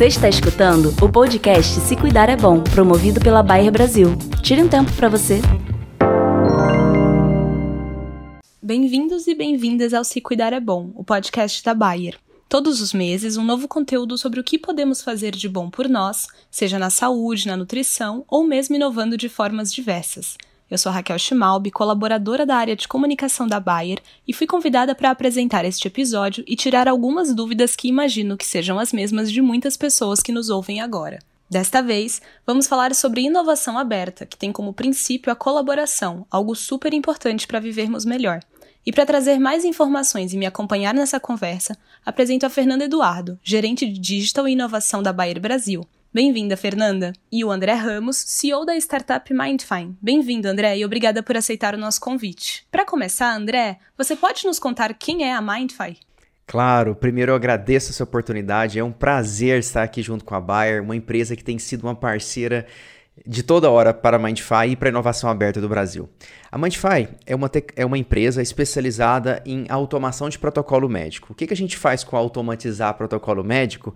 Você está escutando o podcast Se Cuidar é Bom, promovido pela Bayer Brasil. Tire um tempo para você. Bem-vindos e bem-vindas ao Se Cuidar é Bom, o podcast da Bayer. Todos os meses, um novo conteúdo sobre o que podemos fazer de bom por nós, seja na saúde, na nutrição ou mesmo inovando de formas diversas. Eu sou Raquel Schmalb, colaboradora da área de comunicação da Bayer, e fui convidada para apresentar este episódio e tirar algumas dúvidas que imagino que sejam as mesmas de muitas pessoas que nos ouvem agora. Desta vez, vamos falar sobre inovação aberta, que tem como princípio a colaboração, algo super importante para vivermos melhor. E para trazer mais informações e me acompanhar nessa conversa, apresento a Fernanda Eduardo, gerente de Digital e Inovação da Bayer Brasil. Bem-vinda, Fernanda. E o André Ramos, CEO da startup Mindfine. Bem-vindo, André, e obrigada por aceitar o nosso convite. Para começar, André, você pode nos contar quem é a Mindfine? Claro, primeiro eu agradeço essa oportunidade. É um prazer estar aqui junto com a Bayer, uma empresa que tem sido uma parceira de toda hora para a Mindfy e para a inovação aberta do Brasil. A Mindfy é uma, é uma empresa especializada em automação de protocolo médico. O que, que a gente faz com automatizar protocolo médico?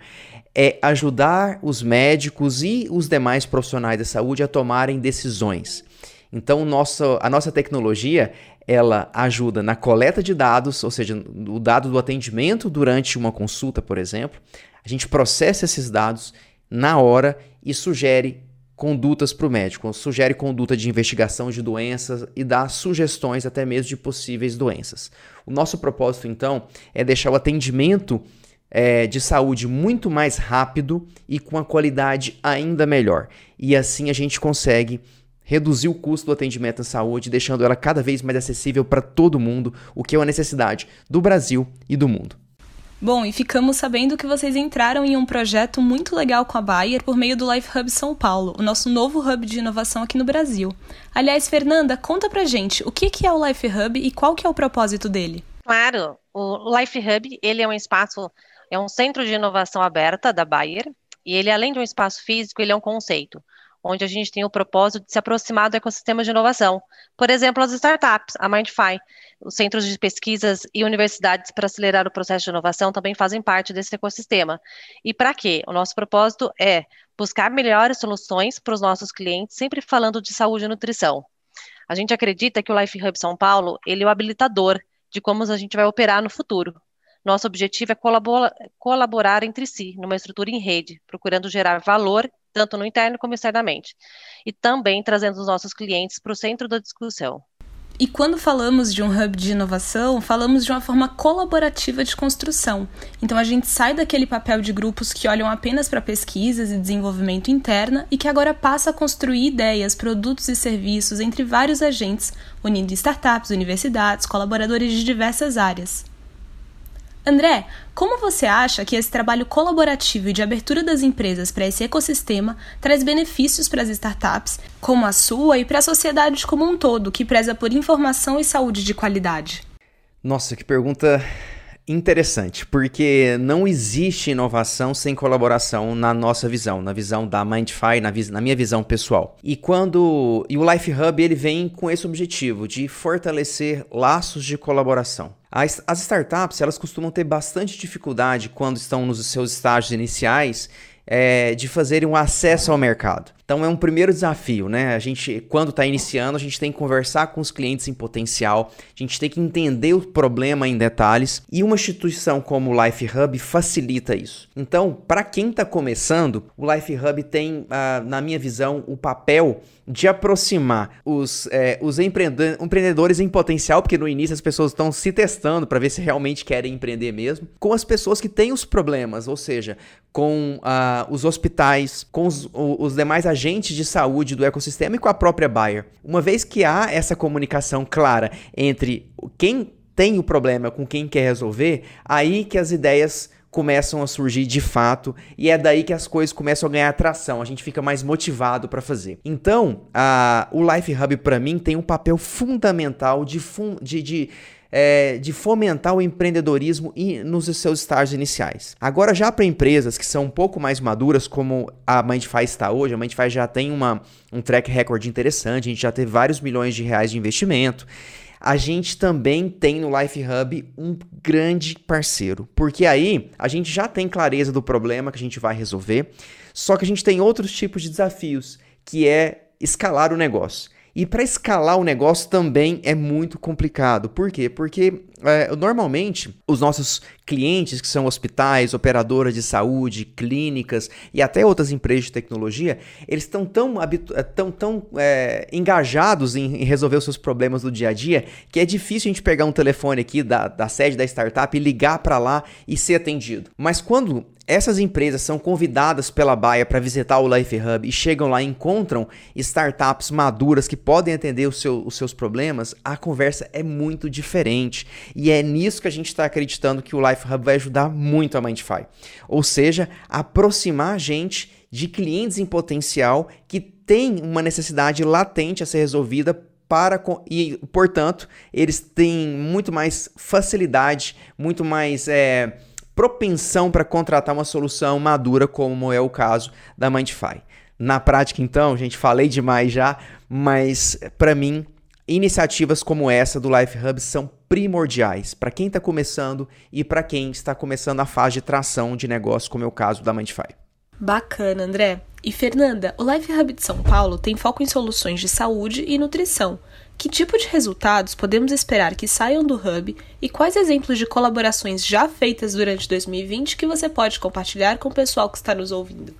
É ajudar os médicos e os demais profissionais da saúde a tomarem decisões. Então, nossa, a nossa tecnologia ela ajuda na coleta de dados, ou seja, o dado do atendimento durante uma consulta, por exemplo. A gente processa esses dados na hora e sugere condutas para o médico, sugere conduta de investigação de doenças e dá sugestões até mesmo de possíveis doenças. O nosso propósito, então, é deixar o atendimento é, de saúde muito mais rápido e com a qualidade ainda melhor. E assim a gente consegue reduzir o custo do atendimento à saúde, deixando ela cada vez mais acessível para todo mundo, o que é uma necessidade do Brasil e do mundo. Bom, e ficamos sabendo que vocês entraram em um projeto muito legal com a Bayer por meio do Life Hub São Paulo, o nosso novo hub de inovação aqui no Brasil. Aliás, Fernanda, conta pra gente o que é o Life Hub e qual que é o propósito dele. Claro, o Life Hub ele é um espaço, é um centro de inovação aberta da Bayer, e ele, além de um espaço físico, ele é um conceito onde a gente tem o propósito de se aproximar do ecossistema de inovação. Por exemplo, as startups, a Mindfy, os centros de pesquisas e universidades para acelerar o processo de inovação também fazem parte desse ecossistema. E para quê? O nosso propósito é buscar melhores soluções para os nossos clientes, sempre falando de saúde e nutrição. A gente acredita que o Life Hub São Paulo, ele é o habilitador de como a gente vai operar no futuro. Nosso objetivo é colaborar, colaborar entre si, numa estrutura em rede, procurando gerar valor tanto no interno como externamente. E também trazendo os nossos clientes para o centro da discussão. E quando falamos de um hub de inovação, falamos de uma forma colaborativa de construção. Então a gente sai daquele papel de grupos que olham apenas para pesquisas e desenvolvimento interna e que agora passa a construir ideias, produtos e serviços entre vários agentes, unindo startups, universidades, colaboradores de diversas áreas. André, como você acha que esse trabalho colaborativo e de abertura das empresas para esse ecossistema traz benefícios para as startups, como a sua, e para a sociedade como um todo, que preza por informação e saúde de qualidade? Nossa, que pergunta interessante, porque não existe inovação sem colaboração na nossa visão, na visão da Mindfy, na, na, minha visão pessoal. E quando e o Life Hub ele vem com esse objetivo de fortalecer laços de colaboração. As, as startups elas costumam ter bastante dificuldade quando estão nos seus estágios iniciais é, de fazerem um acesso ao mercado. Então é um primeiro desafio, né? A gente, quando está iniciando, a gente tem que conversar com os clientes em potencial, a gente tem que entender o problema em detalhes e uma instituição como o Life Hub facilita isso. Então, para quem está começando, o Life Hub tem, ah, na minha visão, o papel de aproximar os, é, os empreendedores em potencial, porque no início as pessoas estão se testando para ver se realmente querem empreender mesmo, com as pessoas que têm os problemas, ou seja, com uh, os hospitais, com os, os demais agentes de saúde do ecossistema e com a própria Bayer. Uma vez que há essa comunicação clara entre quem tem o problema com quem quer resolver, aí que as ideias começam a surgir de fato e é daí que as coisas começam a ganhar atração, a gente fica mais motivado para fazer. Então, a, o Life Hub para mim tem um papel fundamental de, fun, de, de é, de fomentar o empreendedorismo nos seus estágios iniciais. Agora, já para empresas que são um pouco mais maduras, como a Mindfy está hoje, a Mindfy já tem uma, um track record interessante, a gente já teve vários milhões de reais de investimento. A gente também tem no Life Hub um grande parceiro, porque aí a gente já tem clareza do problema que a gente vai resolver, só que a gente tem outros tipos de desafios, que é escalar o negócio. E para escalar o negócio também é muito complicado. Por quê? Porque é, normalmente os nossos clientes, que são hospitais, operadoras de saúde, clínicas e até outras empresas de tecnologia, eles estão tão, é, tão, tão é, engajados em, resolver os seus problemas do dia a dia que é difícil a gente pegar um telefone aqui da, da sede da startup e ligar para lá e ser atendido. Mas quando essas empresas são convidadas pela Baia para visitar o Life Hub e chegam lá e encontram startups maduras que podem atender seu, os seus problemas, a conversa é muito diferente. E é nisso que a gente está acreditando que o Life Hub vai ajudar muito a Mindfy. Ou seja, aproximar a gente de clientes em potencial que têm uma necessidade latente a ser resolvida para e, portanto, eles têm muito mais facilidade, muito mais é, propensão para contratar uma solução madura, como é o caso da Mindfy. Na prática, então, gente, falei demais já, mas para mim, iniciativas como essa do Life Hub são primordiais para quem está começando e para quem está começando a fase de tração de negócio, como é o caso da Mindfy. Bacana, André. E Fernanda, o Life Hub de São Paulo tem foco em soluções de saúde e nutrição. Que tipo de resultados podemos esperar que saiam do Hub e quais exemplos de colaborações já feitas durante 2020 que você pode compartilhar com o pessoal que está nos ouvindo?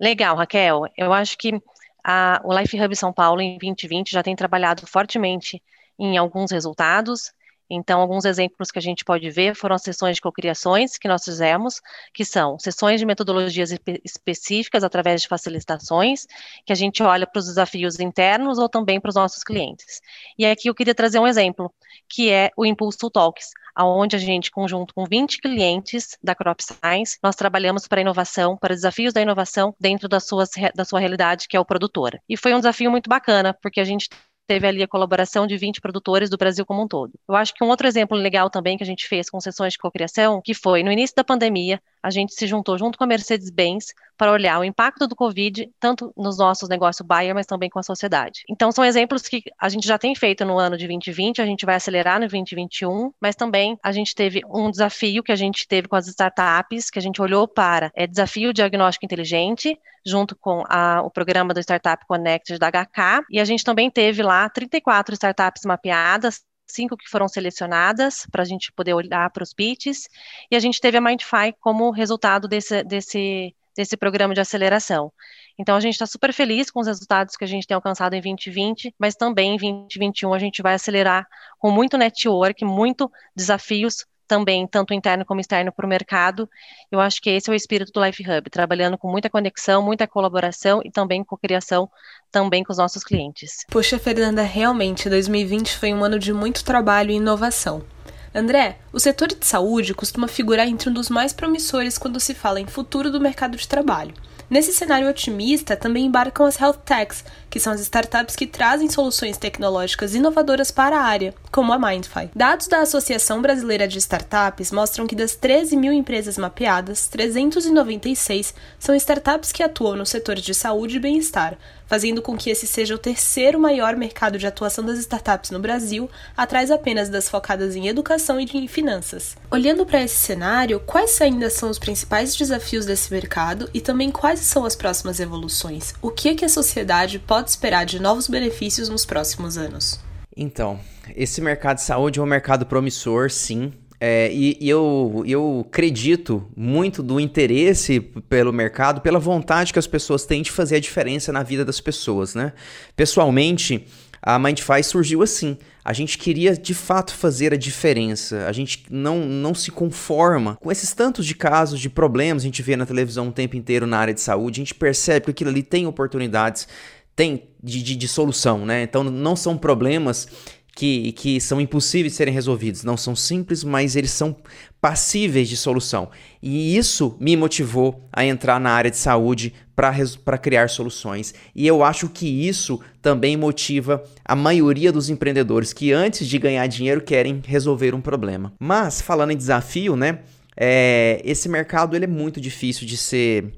Legal, Raquel. Eu acho que a, o Life Hub São Paulo em 2020 já tem trabalhado fortemente em alguns resultados. Então, alguns exemplos que a gente pode ver foram as sessões de cocriações que nós fizemos, que são sessões de metodologias específicas através de facilitações, que a gente olha para os desafios internos ou também para os nossos clientes. E aqui eu queria trazer um exemplo, que é o Impulso Talks, onde a gente, conjunto com 20 clientes da Crop Science, nós trabalhamos para inovação, para desafios da inovação dentro da sua, da sua realidade, que é o produtora. E foi um desafio muito bacana, porque a gente teve ali a colaboração de 20 produtores do Brasil como um todo. Eu acho que um outro exemplo legal também que a gente fez com sessões de cocriação, que foi no início da pandemia, a gente se juntou junto com a Mercedes-Benz para olhar o impacto do Covid, tanto nos nossos negócios Bayer, mas também com a sociedade. Então, são exemplos que a gente já tem feito no ano de 2020, a gente vai acelerar no 2021, mas também a gente teve um desafio que a gente teve com as startups, que a gente olhou para é, desafio diagnóstico inteligente, junto com a, o programa do Startup Connected da HK, e a gente também teve lá 34 startups mapeadas, cinco que foram selecionadas para a gente poder olhar para os pitches, e a gente teve a Mindfy como resultado desse, desse, desse programa de aceleração. Então, a gente está super feliz com os resultados que a gente tem alcançado em 2020, mas também em 2021 a gente vai acelerar com muito network, muito desafios também, tanto interno como externo, para o mercado. Eu acho que esse é o espírito do Life Hub, trabalhando com muita conexão, muita colaboração e também com criação também com os nossos clientes. Poxa, Fernanda, realmente 2020 foi um ano de muito trabalho e inovação. André, o setor de saúde costuma figurar entre um dos mais promissores quando se fala em futuro do mercado de trabalho. Nesse cenário otimista, também embarcam as health techs, que são as startups que trazem soluções tecnológicas inovadoras para a área, como a Mindfy. Dados da Associação Brasileira de Startups mostram que das 13 mil empresas mapeadas, 396 são startups que atuam no setor de saúde e bem-estar, fazendo com que esse seja o terceiro maior mercado de atuação das startups no Brasil, atrás apenas das focadas em educação e em finanças. Olhando para esse cenário, quais ainda são os principais desafios desse mercado e também quais são as próximas evoluções? O que, é que a sociedade pode esperar de novos benefícios nos próximos anos? Então, esse mercado de saúde é um mercado promissor, sim. É, e, e eu, eu acredito muito do interesse pelo mercado, pela vontade que as pessoas têm de fazer a diferença na vida das pessoas, né? Pessoalmente, a Mindfy surgiu assim. A gente queria de fato fazer a diferença. A gente não, não se conforma com esses tantos de casos de problemas a gente vê na televisão o tempo inteiro na área de saúde. A gente percebe que aquilo ali tem oportunidades tem de, de, de solução, né? Então não são problemas que, que são impossíveis de serem resolvidos. Não são simples, mas eles são passíveis de solução. E isso me motivou a entrar na área de saúde para criar soluções. E eu acho que isso também motiva a maioria dos empreendedores que antes de ganhar dinheiro querem resolver um problema. Mas falando em desafio, né? É, esse mercado ele é muito difícil de ser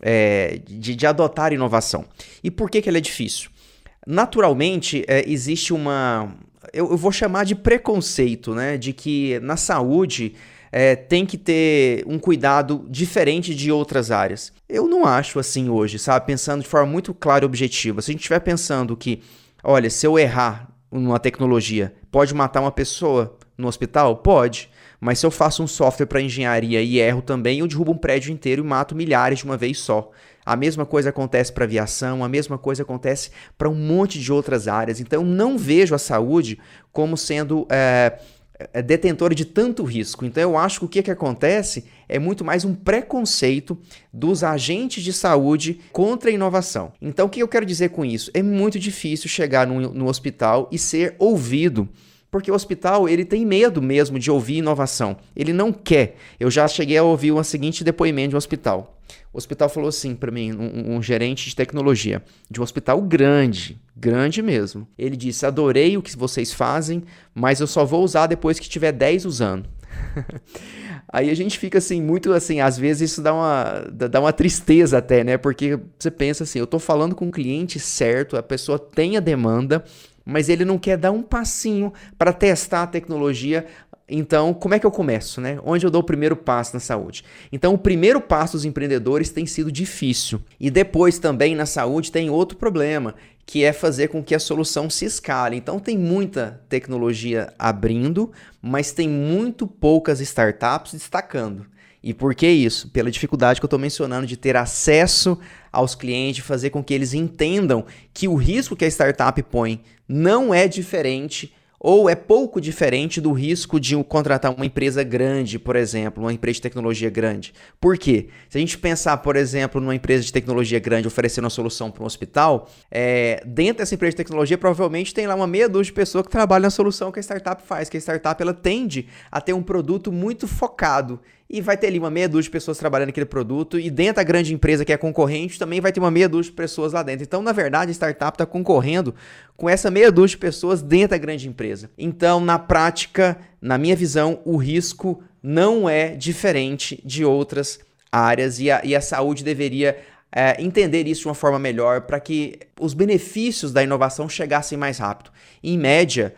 é, de, de, adotar inovação. E por que, que ele é difícil? Naturalmente, é, existe uma, eu, eu vou chamar de preconceito, né? De que na saúde é, tem que ter um cuidado diferente de outras áreas. Eu não acho assim hoje, sabe? Pensando de forma muito clara e objetiva. Se a gente estiver pensando que, olha, se eu errar numa tecnologia, pode matar uma pessoa no hospital? Pode. Mas se eu faço um software para engenharia e erro também, eu derrubo um prédio inteiro e mato milhares de uma vez só. A mesma coisa acontece para aviação, a mesma coisa acontece para um monte de outras áreas. Então, não vejo a saúde como sendo é, detentora de tanto risco. Então, eu acho que o que, que acontece é muito mais um preconceito dos agentes de saúde contra a inovação. Então, o que eu quero dizer com isso? É muito difícil chegar no hospital e ser ouvido porque o hospital ele tem medo mesmo de ouvir inovação. Ele não quer. Eu já cheguei a ouvir o seguinte depoimento de um hospital. O hospital falou assim para mim, um, um, gerente de tecnologia de um hospital grande, grande mesmo. Ele disse: "Adorei o que vocês fazem, mas eu só vou usar depois que tiver 10 usando". Aí a gente fica assim, muito assim, às vezes isso dá uma, dá uma tristeza até, né? Porque você pensa assim, eu tô falando com o cliente certo, a pessoa tem a demanda, mas ele não quer dar um passinho para testar a tecnologia. Então, como é que eu começo, né? Onde eu dou o primeiro passo na saúde? Então, o primeiro passo dos empreendedores tem sido difícil. E depois também na saúde tem outro problema, que é fazer com que a solução se escale. Então, tem muita tecnologia abrindo, mas tem muito poucas startups destacando. E por que isso? Pela dificuldade que eu estou mencionando de ter acesso aos clientes, fazer com que eles entendam que o risco que a startup põe não é diferente ou é pouco diferente do risco de contratar uma empresa grande, por exemplo, uma empresa de tecnologia grande. Por quê? Se a gente pensar, por exemplo, numa empresa de tecnologia grande oferecendo uma solução para um hospital, é, dentro dessa empresa de tecnologia provavelmente tem lá uma meia dúzia de pessoas que trabalham na solução que a startup faz, que a startup ela tende a ter um produto muito focado e vai ter ali uma meia dúzia de pessoas trabalhando naquele produto, e dentro da grande empresa que é concorrente, também vai ter uma meia dúzia de pessoas lá dentro. Então, na verdade, a startup está concorrendo com essa meia dúzia de pessoas dentro da grande empresa. Então, na prática, na minha visão, o risco não é diferente de outras áreas e a, e a saúde deveria é, entender isso de uma forma melhor para que os benefícios da inovação chegassem mais rápido. Em média,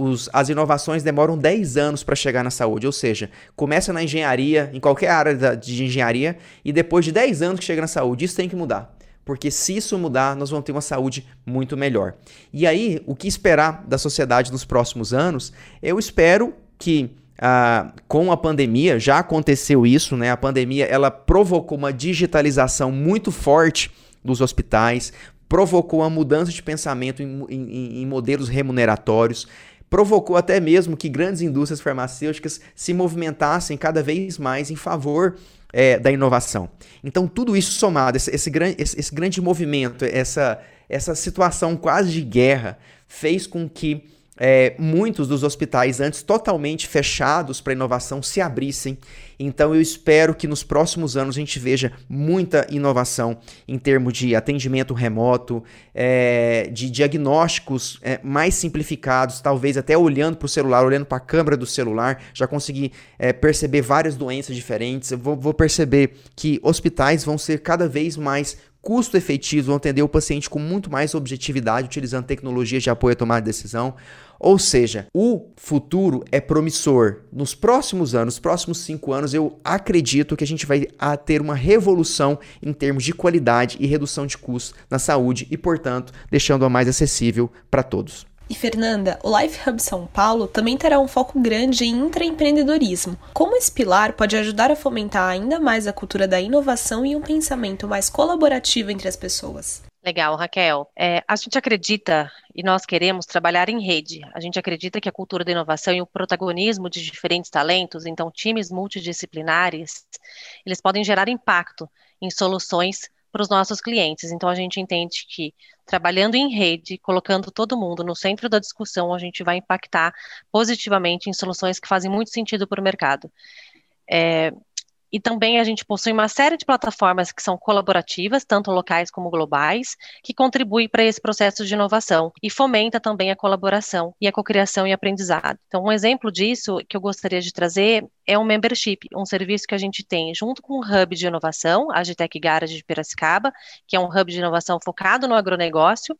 os, as inovações demoram 10 anos para chegar na saúde, ou seja, começa na engenharia, em qualquer área da, de engenharia, e depois de 10 anos que chega na saúde. Isso tem que mudar. Porque se isso mudar, nós vamos ter uma saúde muito melhor. E aí, o que esperar da sociedade nos próximos anos? Eu espero que ah, com a pandemia, já aconteceu isso, né? A pandemia ela provocou uma digitalização muito forte dos hospitais, provocou uma mudança de pensamento em, em, em modelos remuneratórios provocou até mesmo que grandes indústrias farmacêuticas se movimentassem cada vez mais em favor é, da inovação. Então, tudo isso somado, esse, esse, esse, esse grande movimento, essa, essa situação quase de guerra, fez com que é, muitos dos hospitais antes totalmente fechados para inovação se abrissem. Então eu espero que nos próximos anos a gente veja muita inovação em termos de atendimento remoto, é, de diagnósticos é, mais simplificados, talvez até olhando para o celular, olhando para a câmera do celular, já consegui é, perceber várias doenças diferentes. Eu vou, vou perceber que hospitais vão ser cada vez mais custo efetivos, vão atender o paciente com muito mais objetividade, utilizando tecnologias de apoio à tomada de decisão. Ou seja, o futuro é promissor. Nos próximos anos, nos próximos cinco anos, eu acredito que a gente vai ter uma revolução em termos de qualidade e redução de custos na saúde e, portanto, deixando-a mais acessível para todos. E Fernanda, o Life Hub São Paulo também terá um foco grande em intraempreendedorismo. Como esse pilar pode ajudar a fomentar ainda mais a cultura da inovação e um pensamento mais colaborativo entre as pessoas? Legal, Raquel. É, a gente acredita e nós queremos trabalhar em rede. A gente acredita que a cultura da inovação e o protagonismo de diferentes talentos, então times multidisciplinares, eles podem gerar impacto em soluções para os nossos clientes. Então, a gente entende que trabalhando em rede, colocando todo mundo no centro da discussão, a gente vai impactar positivamente em soluções que fazem muito sentido para o mercado. É, e também a gente possui uma série de plataformas que são colaborativas, tanto locais como globais, que contribuem para esse processo de inovação e fomenta também a colaboração e a cocriação e aprendizado. Então, um exemplo disso que eu gostaria de trazer é um membership, um serviço que a gente tem junto com o Hub de Inovação, a Agitec Garage de Piracicaba, que é um hub de inovação focado no agronegócio,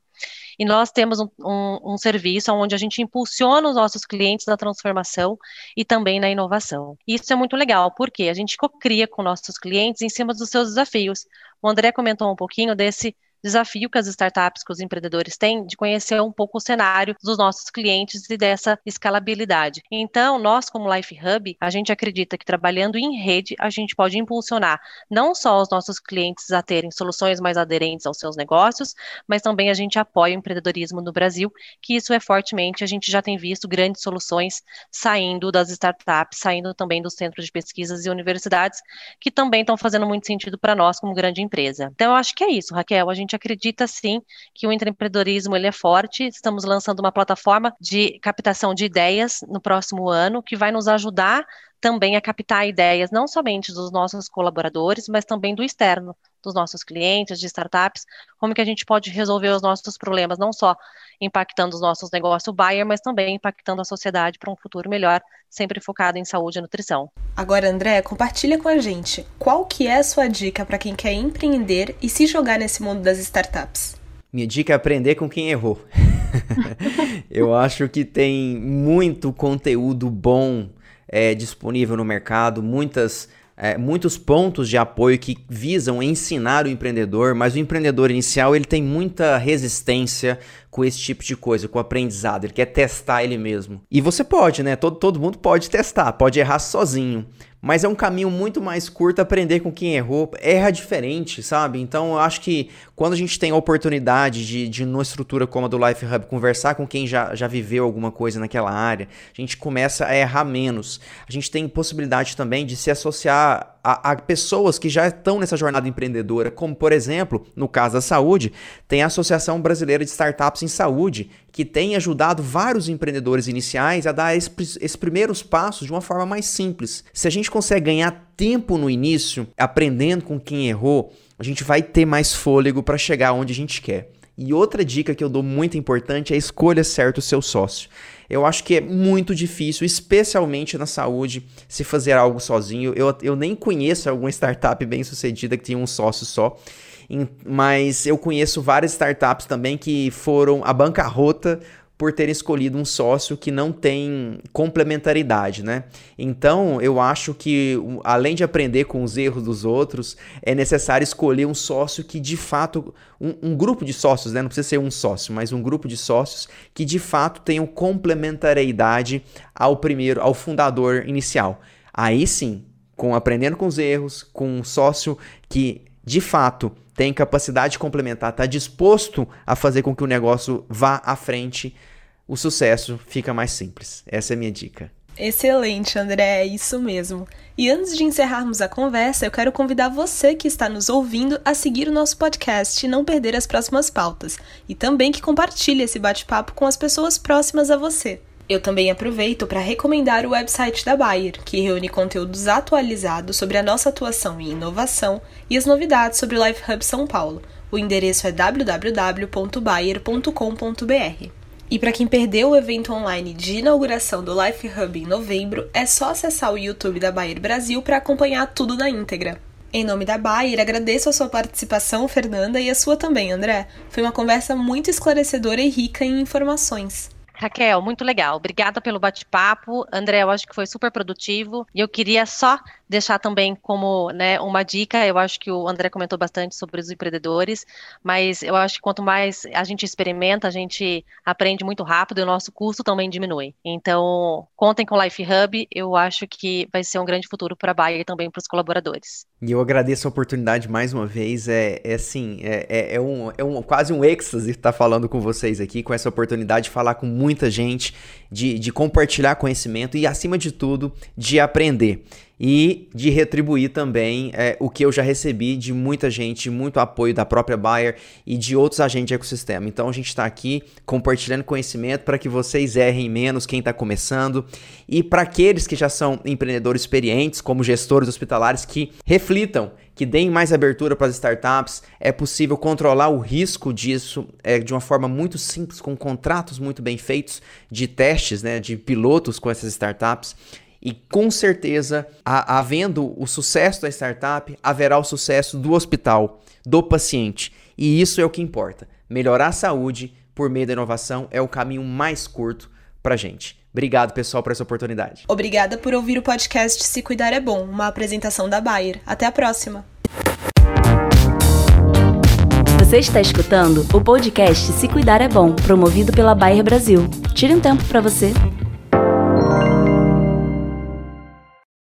e nós temos um, um, um, serviço onde a gente impulsiona os nossos clientes na transformação e também na inovação. Isso é muito legal, porque a gente cocria com nossos clientes em cima dos seus desafios. O André comentou um pouquinho desse desafio que as startups, que os empreendedores têm, de conhecer um pouco o cenário dos nossos clientes e dessa escalabilidade. Então, nós, como Life Hub, a gente acredita que trabalhando em rede, a gente pode impulsionar não só os nossos clientes a terem soluções mais aderentes aos seus negócios, mas também a gente apoia o empreendedorismo no Brasil, que isso é fortemente, a gente já tem visto grandes soluções saindo das startups, saindo também dos centros de pesquisas e universidades, que também estão fazendo muito sentido para nós como grande empresa. Então, eu acho que é isso, Raquel. A gente gente acredita sim que o empreendedorismo ele é forte. Estamos lançando uma plataforma de captação de ideias no próximo ano que vai nos ajudar também a captar ideias não somente dos nossos colaboradores, mas também do externo, dos nossos clientes, de startups, como que a gente pode resolver os nossos problemas, não só impactando os nossos negócios buyer, mas também impactando a sociedade para um futuro melhor, sempre focado em saúde e nutrição. Agora, André, compartilha com a gente qual que é a sua dica para quem quer empreender e se jogar nesse mundo das startups. Minha dica é aprender com quem errou. Eu acho que tem muito conteúdo bom é, disponível no mercado, muitas é, muitos pontos de apoio que visam ensinar o empreendedor, mas o empreendedor inicial ele tem muita resistência com esse tipo de coisa, com aprendizado, ele quer testar ele mesmo. E você pode, né? Todo, todo mundo pode testar, pode errar sozinho. Mas é um caminho muito mais curto aprender com quem errou. Erra diferente, sabe? Então eu acho que quando a gente tem a oportunidade de, de numa estrutura como a do Life Hub, conversar com quem já, já viveu alguma coisa naquela área, a gente começa a errar menos. A gente tem possibilidade também de se associar a, a, pessoas que já estão nessa jornada empreendedora, como por exemplo, no caso da saúde, tem a Associação Brasileira de Startups em Saúde, que tem ajudado vários empreendedores iniciais a dar esses primeiros passos de uma forma mais simples. Se a gente consegue ganhar tempo no início, aprendendo com quem errou, a gente vai ter mais fôlego para chegar onde a gente quer. E outra dica que eu dou muito importante é escolha certo o seu sócio. Eu acho que é muito difícil, especialmente na saúde, se fazer algo sozinho. Eu, eu nem conheço alguma startup bem sucedida que tenha um sócio só mas eu conheço várias startups também que foram a bancarrota por ter escolhido um sócio que não tem complementaridade, né? Então, eu acho que além de aprender com os erros dos outros, é necessário escolher um sócio que de fato um, um grupo de sócios, né? Não precisa ser um sócio, mas um grupo de sócios que de fato tenham complementariedade ao primeiro, ao fundador inicial. Aí sim, com aprendendo com os erros, com um sócio que de fato tem capacidade complementar, está disposto a fazer com que o negócio vá à frente, o sucesso fica mais simples. Essa é a minha dica. Excelente, André, é isso mesmo. E antes de encerrarmos a conversa, eu quero convidar você que está nos ouvindo a seguir o nosso podcast e não perder as próximas pautas, e também que compartilhe esse bate-papo com as pessoas próximas a você. Eu também aproveito para recomendar o website da Bayer, que reúne conteúdos atualizados sobre a nossa atuação em inovação e as novidades sobre o Life Hub São Paulo. O endereço é www.bayer.com.br. E para quem perdeu o evento online de inauguração do Life Hub em novembro, é só acessar o YouTube da Bayer Brasil para acompanhar tudo na íntegra. Em nome da Bayer, agradeço a sua participação, Fernanda, e a sua também, André. Foi uma conversa muito esclarecedora e rica em informações. Raquel, muito legal. Obrigada pelo bate-papo. André, eu acho que foi super produtivo. E eu queria só deixar também como né, uma dica, eu acho que o André comentou bastante sobre os empreendedores, mas eu acho que quanto mais a gente experimenta, a gente aprende muito rápido e o nosso custo também diminui. Então, contem com o Life Hub, eu acho que vai ser um grande futuro para a Bayer e também para os colaboradores. E eu agradeço a oportunidade mais uma vez, é, é assim, é, é, é, um, é um, quase um êxtase estar falando com vocês aqui, com essa oportunidade de falar com muita gente, de, de compartilhar conhecimento e, acima de tudo, de aprender e de retribuir também é, o que eu já recebi de muita gente, muito apoio da própria Bayer e de outros agentes de ecossistema. Então a gente está aqui compartilhando conhecimento para que vocês errem menos quem está começando e para aqueles que já são empreendedores experientes, como gestores hospitalares, que reflitam que deem mais abertura para as startups, é possível controlar o risco disso é, de uma forma muito simples, com contratos muito bem feitos de testes, né, de pilotos com essas startups E com certeza, a, havendo o sucesso da startup, haverá o sucesso do hospital, do paciente. E isso é o que importa. Melhorar a saúde por meio da inovação é o caminho mais curto para gente. Obrigado, pessoal, por essa oportunidade. Obrigada por ouvir o podcast Se Cuidar é Bom, uma apresentação da Bayer. Até a próxima! Você está escutando o podcast Se Cuidar é Bom, promovido pela Bayer Brasil. Tire um tempo para você.